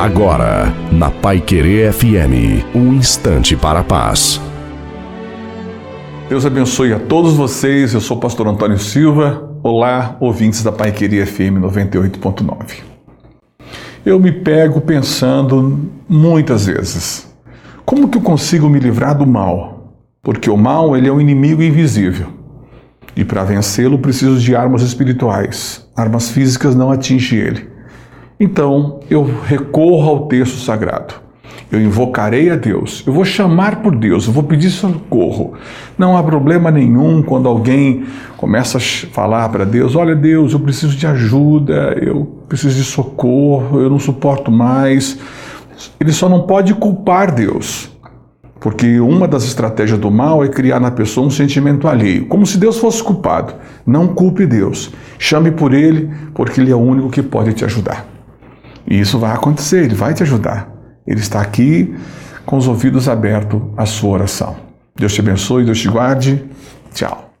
Agora, na Pai Querer FM, um instante para a paz. Deus abençoe a todos vocês. Eu sou o pastor Antônio Silva. Olá, ouvintes da Pai Querer FM 98.9. Eu me pego pensando muitas vezes: como que eu consigo me livrar do mal? Porque o mal ele é um inimigo invisível. E para vencê-lo preciso de armas espirituais. Armas físicas não atingem ele. Então eu recorro ao texto sagrado. Eu invocarei a Deus, eu vou chamar por Deus, eu vou pedir socorro. Não há problema nenhum quando alguém começa a falar para Deus: Olha, Deus, eu preciso de ajuda, eu preciso de socorro, eu não suporto mais. Ele só não pode culpar Deus. Porque uma das estratégias do mal é criar na pessoa um sentimento alheio, como se Deus fosse culpado. Não culpe Deus. Chame por Ele, porque Ele é o único que pode te ajudar. E isso vai acontecer, Ele vai te ajudar. Ele está aqui com os ouvidos abertos à sua oração. Deus te abençoe, Deus te guarde. Tchau.